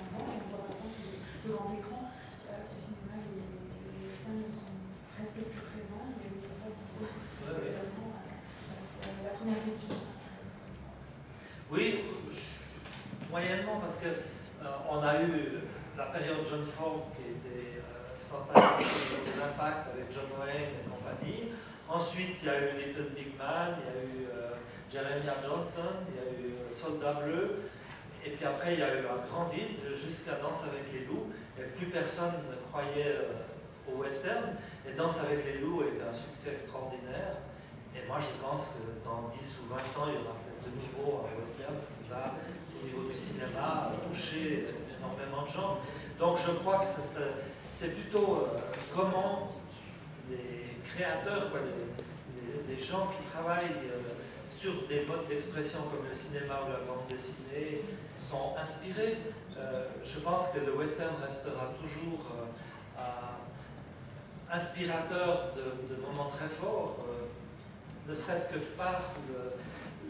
avant On voit par exemple que devant l'écran, euh, au cinéma, les, les westerns sont presque plus présents, mais les enfants sont beaucoup plus Ouais, ouais. également. euh, C'est la première question. Oui, je- moyennement, parce que euh, on a eu la période John Ford qui était euh, fantastique, l'impact avec John Wayne et compagnie. Ensuite, il y a eu Little Big Man, il y a eu euh, Jeremiah Johnson, il y a eu euh, Soldat Bleu, et puis il y a eu un grand vide jusqu'à Danse avec les loups, et plus personne ne croyait euh, au western, et Danse avec les loups était un succès extraordinaire. Et moi, je pense que dans 10 ou 20 ans, il y aura peut-être de nouveau un western qui va, au niveau du cinéma, toucher énormément de gens. Donc, je crois que c'est plutôt euh, comment les créateurs, quoi, les, gens qui travaillent euh, sur des modes d'expression comme le cinéma ou la bande dessinée sont inspirés. Euh, je pense que le western restera toujours euh, inspirateur de, moments très forts, euh, ne serait-ce que par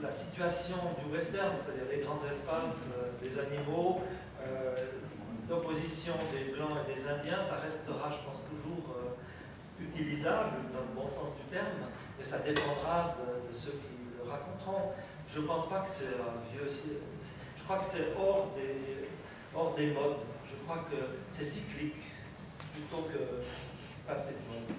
la situation du western, c'est-à-dire les grands espaces, les animaux, l'opposition des blancs et des indiens, ça restera, je pense, toujours utilisable dans le bon sens du terme, mais ça dépendra de, de ceux qui le raconteront. Je pense pas que c'est un vieux. Je crois que c'est hors des, hors des modes. Je crois que c'est cyclique plutôt que passé de mode.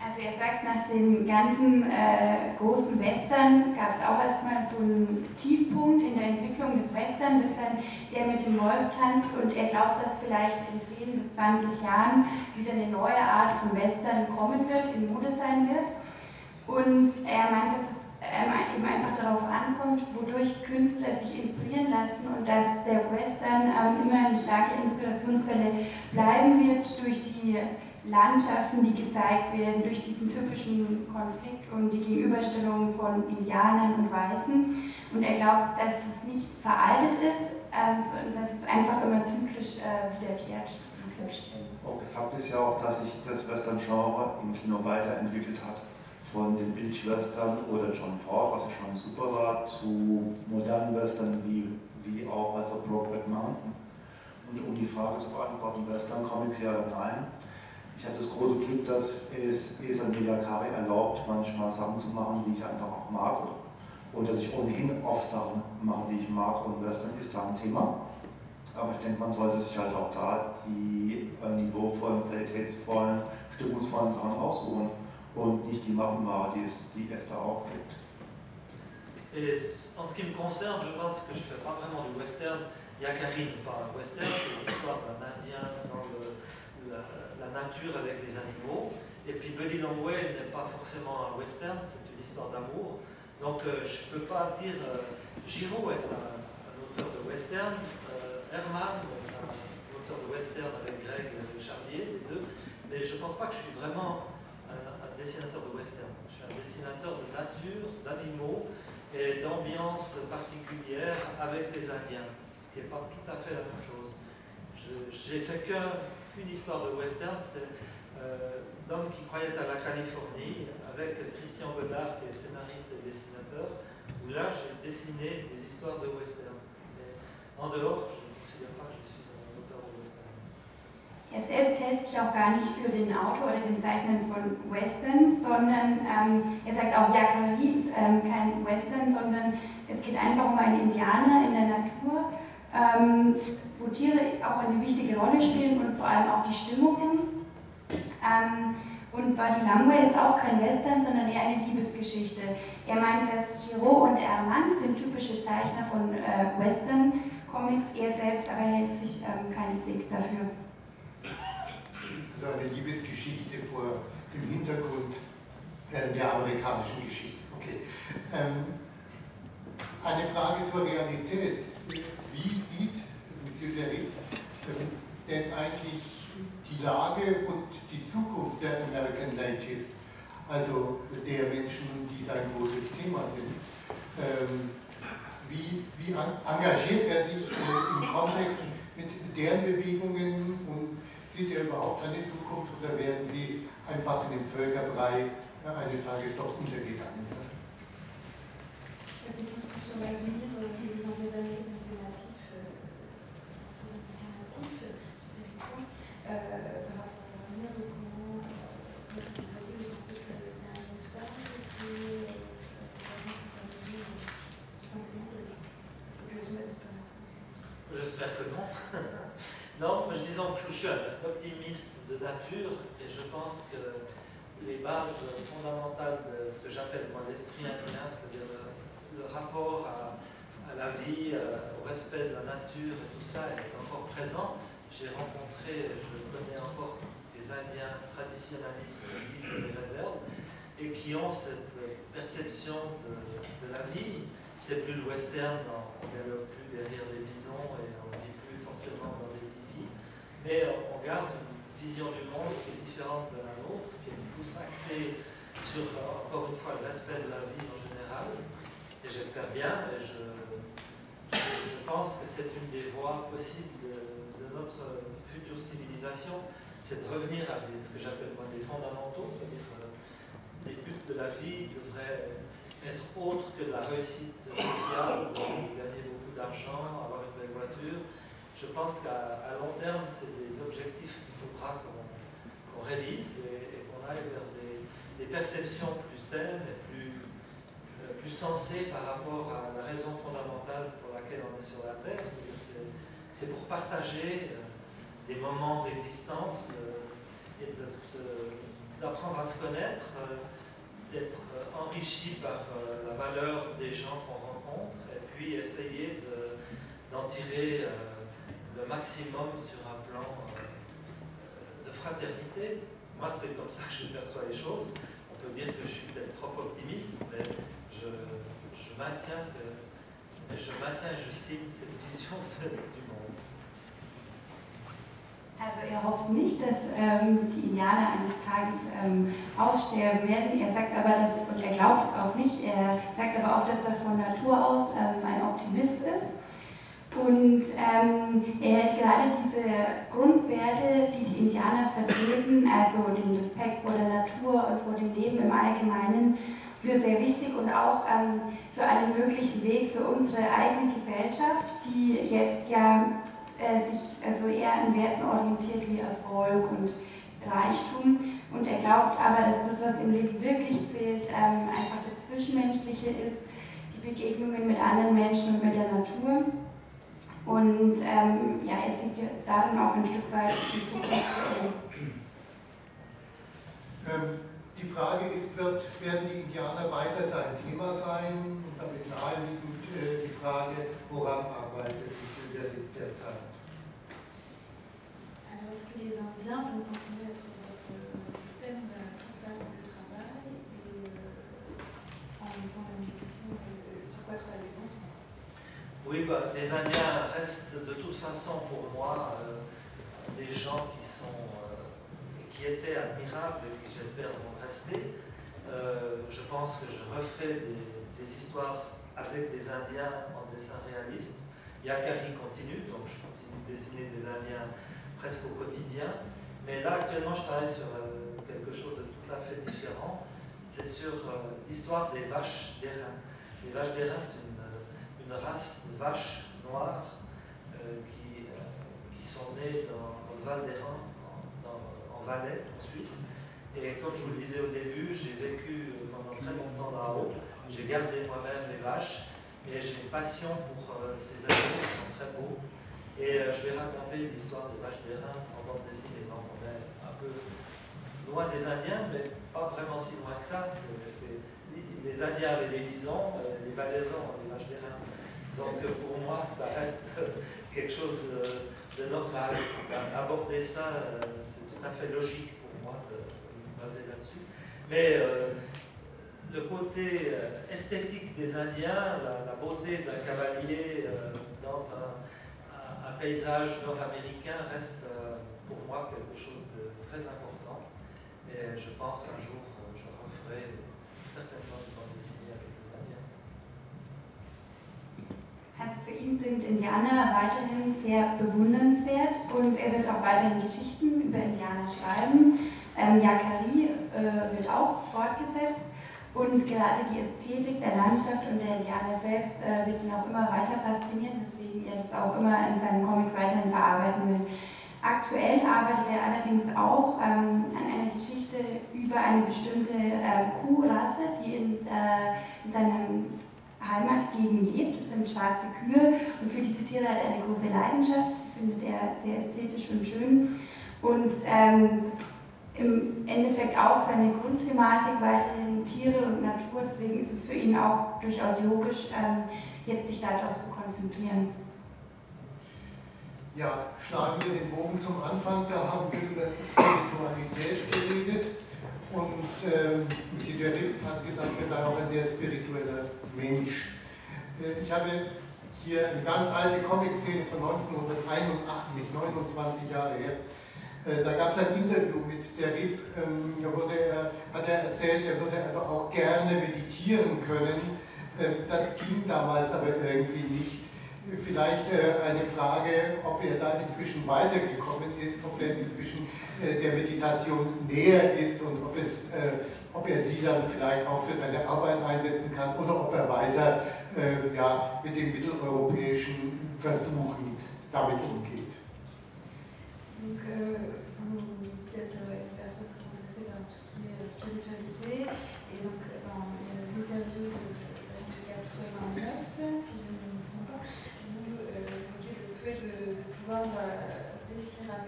Also er sagt, nach dem ganzen äh, großen Western gab es auch erstmal so einen Tiefpunkt in der Entwicklung des Western, bis dann der mit dem Wolf tanzt und er glaubt, dass vielleicht in 10 bis 20 Jahren wieder eine neue Art von Western kommen wird, in Mode sein wird. Und er meint, dass es ähm, eben einfach darauf ankommt, wodurch Künstler sich inspirieren lassen und dass der Western ähm, immer eine starke Inspirationsquelle bleiben wird durch die Landschaften, die gezeigt werden, durch diesen typischen Konflikt und die Gegenüberstellung von Indianern und Weißen. Und er glaubt, dass es nicht veraltet ist, ähm, sondern dass es einfach immer zyklisch äh, wiederkehrt. Okay, Fakt ist ja auch, dass sich das Western-Genre im Kino weiterentwickelt hat. Von den Billig-Western oder John Ford, was ja schon super war, zu modernen Western wie, wie auch also Brokeback Mountain. Und um die Frage zu beantworten, Western-Comics ja oder nein. Ich hatte das große Glück, dass es Esa Miyakari erlaubt, manchmal Sachen zu machen, die ich einfach auch mag. Und dass ich ohnehin oft Sachen mache, die ich mag. Und Western ist da ein Thema. Aber ich denke, man sollte sich halt auch da die äh, niveauvollen, qualitätsvollen, stimmungsvollen Sachen aussuchen Et en ce qui me concerne, je pense que je ne fais pas vraiment du western. Yakari n'est pas un western, c'est l'histoire d'un Indien dans la, nature avec les animaux. Et puis Buddy Longway n'est pas forcément un western, c'est une histoire d'amour. Donc euh, je ne peux pas dire. Euh, Giraud est un, un auteur de western, euh, Herman est un auteur de western avec Greg Charlier, les deux. Mais je ne pense pas que je suis vraiment un, un dessinateur de western. Je suis un dessinateur de nature, d'animaux et d'ambiance particulière avec les Indiens, ce qui n'est pas tout à fait la même chose. J'ai fait qu'un- qu'une histoire de western, c'est euh, l'homme qui croyait à la Californie, avec Christian Godard, qui est scénariste et dessinateur, où là j'ai dessiné des histoires de western. Mais en dehors, Er selbst hält sich auch gar nicht für den Autor oder den Zeichner von Western, sondern ähm, er sagt auch, ja, Kavallerie ist ähm, kein Western, sondern es geht einfach um einen Indianer in der Natur, ähm, wo Tiere auch eine wichtige Rolle spielen und vor allem auch die Stimmungen. Ähm, und Buddy Langway ist auch kein Western, sondern eher eine Liebesgeschichte. Er meint, dass Giraud und Armand sind typische Zeichner von äh, Western-Comics, er selbst aber hält sich ähm, keineswegs dafür. Eine Liebesgeschichte vor dem Hintergrund der amerikanischen Geschichte. Okay. Ähm, eine Frage zur Realität. Wie sieht Monsieur Gerrit ähm, denn eigentlich die Lage und die Zukunft der American Natives, also der Menschen, die sein großes Thema sind. Ähm, wie, wie engagiert er sich äh, im Kontext mit deren Bewegungen und sieht er überhaupt eine Zukunft oder werden sie einfach in den Völkerbrei eines Tages doch untergegangen sein? Optimiste de nature et je pense que les bases fondamentales de ce que j'appelle moi l'esprit indien, c'est-à-dire le, rapport à, la vie, euh, au respect de la nature et tout ça est encore présent. J'ai rencontré, je connais encore des Indiens traditionnalistes qui vivent des réserves et qui ont cette perception de, la vie. C'est plus le western, on ne plus derrière des bisons et on ne vit plus forcément dans des mais on garde une vision du monde qui est différente de la nôtre, qui est plus axée sur, encore une fois, le respect de la vie en général. Et j'espère bien, et je, pense que c'est une des voies possibles de, de, notre future civilisation, c'est de revenir à ce que j'appelle moi des fondamentaux, c'est-à-dire euh, les buts de la vie devraient être autres que la réussite sociale, gagner beaucoup d'argent, avoir une belle voiture. Je pense qu'à long terme, c'est des objectifs qu'il faudra qu'on qu révise et, qu'on aille vers des, perceptions plus saines et plus, euh, plus sensées par rapport à la raison fondamentale pour laquelle on est sur la Terre. C'est pour partager euh, des moments d'existence euh, et d'apprendre à se connaître d'être enrichi par la valeur des gens qu'on rencontre et puis essayer d'en de, tirer le maximum sur un plan de fraternité. Moi, c'est comme ça que je perçois les choses. On peut dire que je suis peut-être trop optimiste, mais je, je, maintiens que, je maintiens et je signe cette vision du monde. Also er hofft nicht, dass ähm, die Indianer eines Tages ähm, aussterben werden. Er sagt aber, dass, und er glaubt es auch nicht, er sagt aber auch, dass er von Natur aus ähm, ein Optimist ist. Und ähm, er hält gerade diese Grundwerte, die die Indianer vertreten, also den Respekt vor der Natur und vor dem Leben im Allgemeinen, für sehr wichtig und auch ähm, für einen möglichen Weg für unsere eigene Gesellschaft, die jetzt ja äh, sich also eher an Werten orientiert wie Erfolg und Reichtum. Und er glaubt aber, dass das, was im Leben wirklich zählt, ähm, einfach das Zwischenmenschliche ist, die Begegnungen mit anderen Menschen und mit der Natur. Und ähm, ja, er sieht darin auch ein Stück weit die Zukunft für uns. Ähm, die Frage ist, wird, werden die Indianer weiter sein Thema sein? Und damit naheliegend äh, die Frage, woran arbeitet der derzeit? Alors, est-ce que les Indiens vont continuer à être votre thème principal de travail et euh, en même Oui, bah, les Indiens restent de toute façon pour moi euh, des gens qui sont qui étaient admirables et qui j'espère vont rester. Euh, je pense que je referai des, histoires avec des Indiens en dessin réaliste. Yakari continue, donc je continue de dessiner des Indiens presque au quotidien. Mais là, actuellement, je travaille sur euh, quelque chose de tout à fait différent. C'est sur euh, l'histoire des vaches d'airain. Les vaches d'airain, c'est une, une, race de vaches noires euh, qui, euh, qui, sont nées dans, le Val d'Airain, en, en, Valais, en Suisse. Et comme je vous le disais au début, j'ai vécu pendant très longtemps là-haut. J'ai gardé moi-même les vaches et j'ai une passion pour ces animaux qui sont très beaux. Et je vais raconter l'histoire des vaches d'airain en bande dessinée. On est un peu loin des Indiens, mais pas vraiment si loin que ça. Les Indiens avaient des bisons, euh, les Valaisans ont des vaches d'airain. Donc pour moi, ça reste quelque chose de normal. Aborder ça, euh, c'est tout à fait logique pour moi de, me baser là-dessus. Mais euh, le côté esthétique des Indiens, la, beauté d'un cavalier dans un paysage nord-américain reste pour moi quelque chose de très important. Et je pense qu'un jour, je referai certainement Also für ihn sind Indianer weiterhin sehr bewundernswert und er wird auch weiterhin Geschichten über Indianer schreiben. Ähm, Yakari äh, wird auch fortgesetzt und gerade die Ästhetik der Landschaft und der Indianer selbst äh, wird ihn auch immer weiter faszinieren, weswegen er das auch immer in seinen Comics weiterhin verarbeiten will. Aktuell arbeitet er allerdings auch ähm, an einer Geschichte über eine bestimmte äh, Kuhrasse, die in, äh, in seinem Heimatgegend lebt. Das sind schwarze Kühe und für diese Tiere hat er eine große Leidenschaft, findet er sehr ästhetisch und schön. Und ähm, im Endeffekt auch seine Grundthematik weiterhin Tiere und Natur. Deswegen ist es für ihn auch durchaus logisch, ähm, jetzt sich darauf zu konzentrieren. Ja, schlagen wir den Bogen zum Anfang, da haben wir über Spiritualität geredet und ähm, Ripp hat gesagt, er sei auch ein sehr spiritueller Mensch. Äh, ich habe hier eine ganz alte Comic-Szene von 1981, 29 Jahre her. Äh, da gab es ein Interview mit der Ripp, ähm, da wurde er, hat er erzählt, er würde also auch gerne meditieren können. Äh, das ging damals aber irgendwie nicht vielleicht äh, eine Frage, ob er da inzwischen weitergekommen ist, ob er inzwischen der Meditation näher ist und ob, es, ob er sie dann vielleicht auch für seine Arbeit einsetzen kann oder ob er weiter äh, ja, mit den mitteleuropäischen Versuchen damit umgeht. Donc, euh,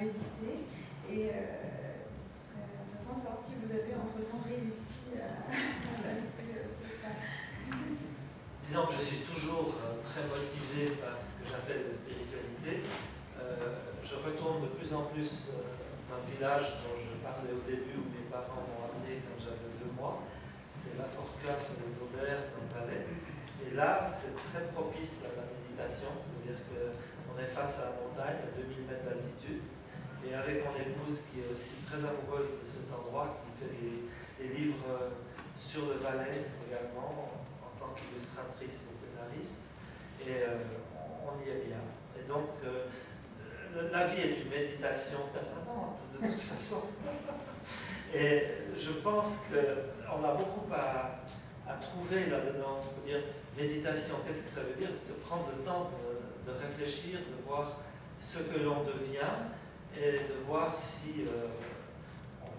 vous êtes vous avez entre-temps réussi à, euh, Disons que je suis toujours euh, très motivé par ce que j'appelle la spiritualité. Euh, je retourne de plus en plus d'un village dont je parlais au début où mes parents m'ont amené quand j'avais deux mois. C'est la Forca sur les Aubert dans le Valais. Et là, c'est très propice à la méditation, c'est-à-dire que on est face à la montagne, à 2000 mètres d'altitude. Et avec mon épouse, qui est aussi très amoureuse de cet endroit, des, livres sur le Valais également, en, tant qu'illustratrice et scénariste. Et euh, on, y est bien. Et donc, euh, la vie est une méditation permanente, de toute façon. Et je pense qu'on a beaucoup à, trouver là-dedans. Faut dire, méditation, qu'est-ce que ça veut dire? C'est prendre le temps de réfléchir, de voir ce que l'on devient et de voir si euh,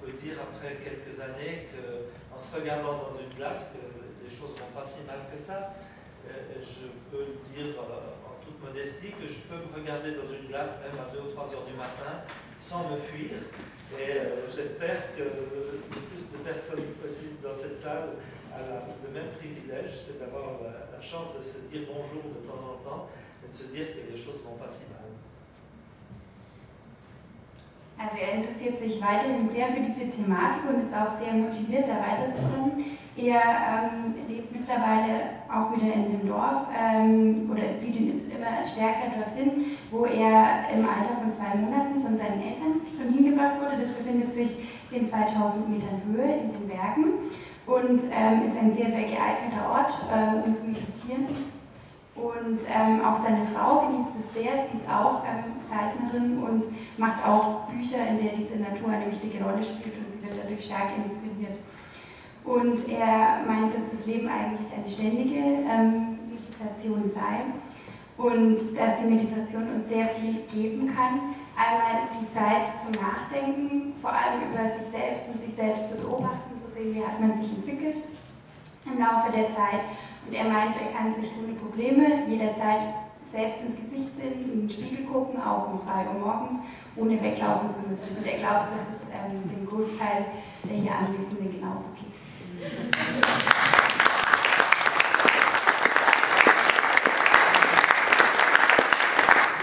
peut dire après quelques années qu'en se regardant dans une glace, que les choses vont pas si mal que ça. Et je peux dire euh, en toute modestie que je peux me regarder dans une glace même à 2 ou 3 heures du matin sans me fuir. Et euh, j'espère que le plus de personnes possible dans cette salle a le même privilège, c'est d'avoir la, chance de se dire bonjour de temps en temps und zu dire que les choses vont pas si mal. Also er interessiert sich weiterhin sehr für diese Thematik und ist auch sehr motiviert, da weiterzukommen. Er ähm, lebt mittlerweile auch wieder in dem Dorf ähm, oder zieht ihn immer stärker dorthin, wo er im Alter von zwei Monaten von seinen Eltern schon hingebracht wurde. Das befindet sich in 2000 Metern Höhe in den Bergen und ähm, ist ein sehr, sehr geeigneter Ort, ähm, um zu meditieren. Und ähm, auch seine Frau genießt es sehr, sie ist auch ähm, Zeichnerin und macht auch Bücher, in der diese Natur eine wichtige Rolle spielt und sie wird dadurch stark inspiriert. Und er meint, dass das Leben eigentlich eine ständige ähm, Meditation sei und dass die Meditation uns sehr viel geben kann. Einmal die Zeit zum Nachdenken, vor allem über sich selbst und sich selbst zu beobachten, zu sehen, wie hat man sich entwickelt im Laufe der Zeit und er meint, er kann sich ohne Probleme jederzeit selbst ins Gesicht sehen, in den Spiegel gucken, auch um 2 Uhr morgens, ohne weglaufen zu müssen. Und er glaubt, dass es ähm, dem Großteil der hier Anwesenden genauso geht.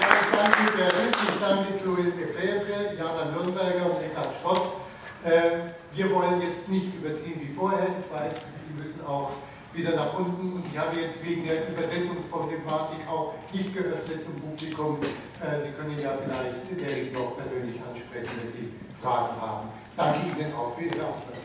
Ja, ich danke der Ritt, ich danke Chloe Lefebvre, Jana Nürnberger und Eckhard Schrott. Äh, wir wollen jetzt nicht überziehen wie vorher. Ich weiß, Sie müssen auch wieder nach unten. Und ich habe jetzt wegen der Übersetzungsproblematik auch nicht geöffnet zum Publikum. Äh, Sie können ja vielleicht äh, Derek noch persönlich ansprechen, wenn Sie Fragen haben. Danke Ihnen auch für Ihre Aufmerksamkeit.